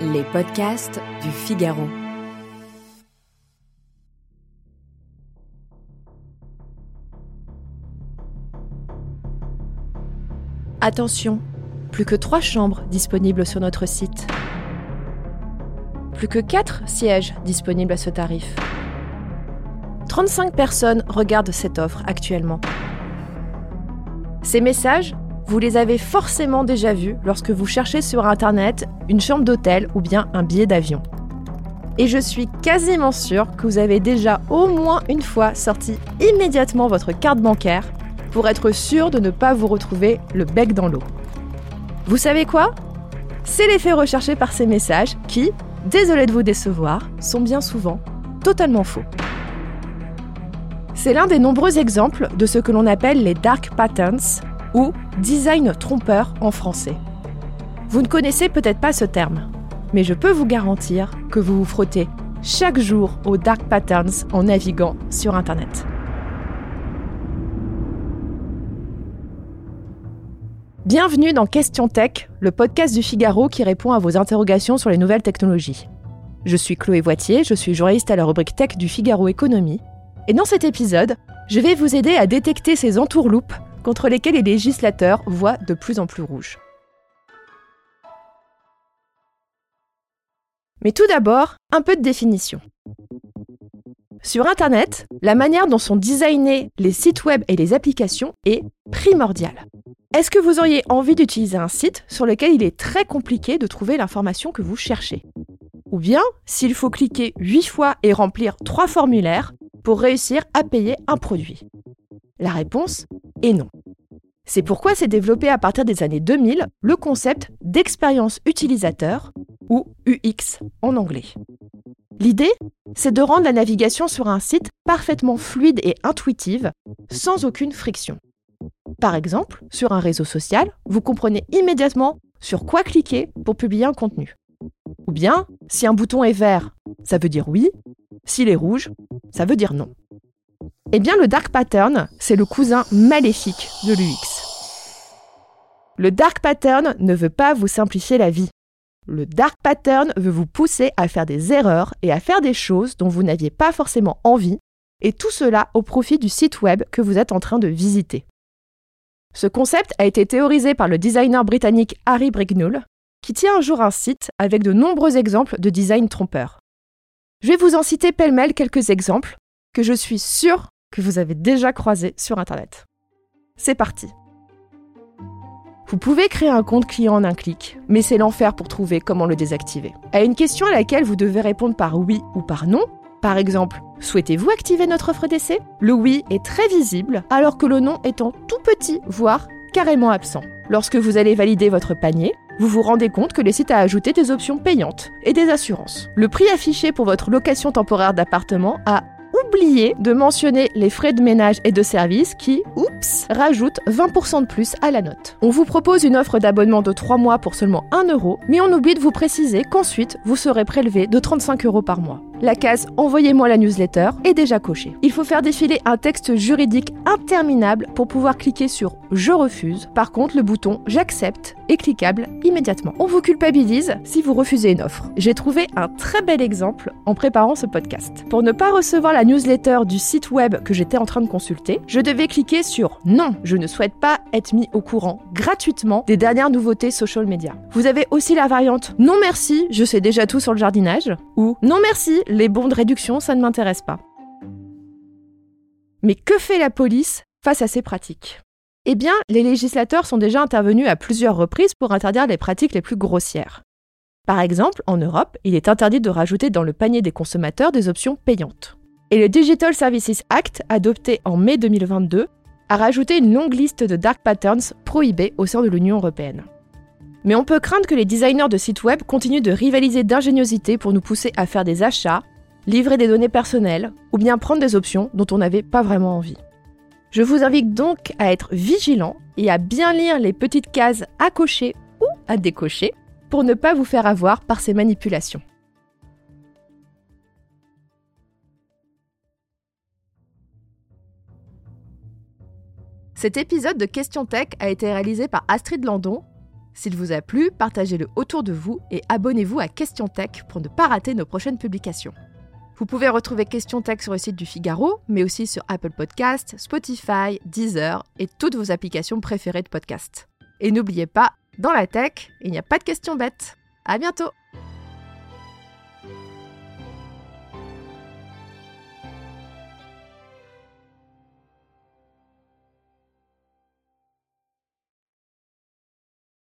Les podcasts du Figaro. Attention, plus que trois chambres disponibles sur notre site. Plus que quatre sièges disponibles à ce tarif. 35 personnes regardent cette offre actuellement. Ces messages, vous les avez forcément déjà vus lorsque vous cherchez sur Internet une chambre d'hôtel ou bien un billet d'avion. Et je suis quasiment sûre que vous avez déjà au moins une fois sorti immédiatement votre carte bancaire pour être sûr de ne pas vous retrouver le bec dans l'eau. Vous savez quoi? C'est l'effet recherché par ces messages qui, désolé de vous décevoir, sont bien souvent totalement faux. C'est l'un des nombreux exemples de ce que l'on appelle les dark patterns ou design trompeur en français. Vous ne connaissez peut-être pas ce terme, mais je peux vous garantir que vous vous frottez chaque jour aux dark patterns en naviguant sur Internet. Bienvenue dans Question Tech, le podcast du Figaro qui répond à vos interrogations sur les nouvelles technologies. Je suis Chloé Voitier, je suis journaliste à la rubrique Tech du Figaro Économie, et dans cet épisode, je vais vous aider à détecter ces entourloupes contre lesquelles les législateurs voient de plus en plus rouge. Mais tout d'abord, un peu de définition. Sur Internet, la manière dont sont designés les sites web et les applications est primordiale. Est-ce que vous auriez envie d'utiliser un site sur lequel il est très compliqué de trouver l'information que vous cherchez? Ou bien s'il faut cliquer 8 fois et remplir 3 formulaires pour réussir à payer un produit? La réponse est non. C'est pourquoi s'est développé à partir des années 2000 le concept d'expérience utilisateur, ou UX en anglais. L'idée, c'est de rendre la navigation sur un site parfaitement fluide et intuitive, sans aucune friction. Par exemple, sur un réseau social, vous comprenez immédiatement sur quoi cliquer pour publier un contenu. Ou bien, si un bouton est vert, ça veut dire oui, s'il est rouge, ça veut dire non. Eh bien, le dark pattern, c'est le cousin maléfique de l'UX. Le dark pattern ne veut pas vous simplifier la vie. Le dark pattern veut vous pousser à faire des erreurs et à faire des choses dont vous n'aviez pas forcément envie, et tout cela au profit du site web que vous êtes en train de visiter. Ce concept a été théorisé par le designer britannique Harry Brignull, qui tient un jour un site avec de nombreux exemples de design trompeur. Je vais vous en citer pêle-mêle quelques exemples que je suis sûre que vous avez déjà croisés sur Internet. C'est parti vous pouvez créer un compte client en un clic, mais c'est l'enfer pour trouver comment le désactiver. À une question à laquelle vous devez répondre par oui ou par non, par exemple, souhaitez-vous activer notre offre d'essai? Le oui est très visible, alors que le non étant tout petit, voire carrément absent. Lorsque vous allez valider votre panier, vous vous rendez compte que les sites a ajouté des options payantes et des assurances. Le prix affiché pour votre location temporaire d'appartement a oublié de mentionner les frais de ménage et de service qui, oups, rajoutent 20% de plus à la note. On vous propose une offre d'abonnement de 3 mois pour seulement 1 euro, mais on oublie de vous préciser qu'ensuite vous serez prélevé de 35 euros par mois. La case Envoyez-moi la newsletter est déjà cochée. Il faut faire défiler un texte juridique interminable pour pouvoir cliquer sur Je refuse. Par contre, le bouton J'accepte est cliquable immédiatement. On vous culpabilise si vous refusez une offre. J'ai trouvé un très bel exemple en préparant ce podcast. Pour ne pas recevoir la newsletter du site web que j'étais en train de consulter, je devais cliquer sur Non, je ne souhaite pas être mis au courant gratuitement des dernières nouveautés social media. Vous avez aussi la variante Non merci, je sais déjà tout sur le jardinage ou Non merci, les bons de réduction, ça ne m'intéresse pas. Mais que fait la police face à ces pratiques? Eh bien, les législateurs sont déjà intervenus à plusieurs reprises pour interdire les pratiques les plus grossières. Par exemple, en Europe, il est interdit de rajouter dans le panier des consommateurs des options payantes. Et le Digital Services Act, adopté en mai 2022, a rajouté une longue liste de dark patterns prohibés au sein de l'Union européenne. Mais on peut craindre que les designers de sites web continuent de rivaliser d'ingéniosité pour nous pousser à faire des achats, livrer des données personnelles ou bien prendre des options dont on n'avait pas vraiment envie. Je vous invite donc à être vigilant et à bien lire les petites cases à cocher ou à décocher pour ne pas vous faire avoir par ces manipulations. Cet épisode de Question Tech a été réalisé par Astrid Landon. S'il vous a plu, partagez-le autour de vous et abonnez-vous à Question Tech pour ne pas rater nos prochaines publications. Vous pouvez retrouver Question Tech sur le site du Figaro, mais aussi sur Apple Podcasts, Spotify, Deezer et toutes vos applications préférées de podcast. Et n'oubliez pas, dans la tech, il n'y a pas de questions bêtes. À bientôt!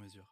mesure.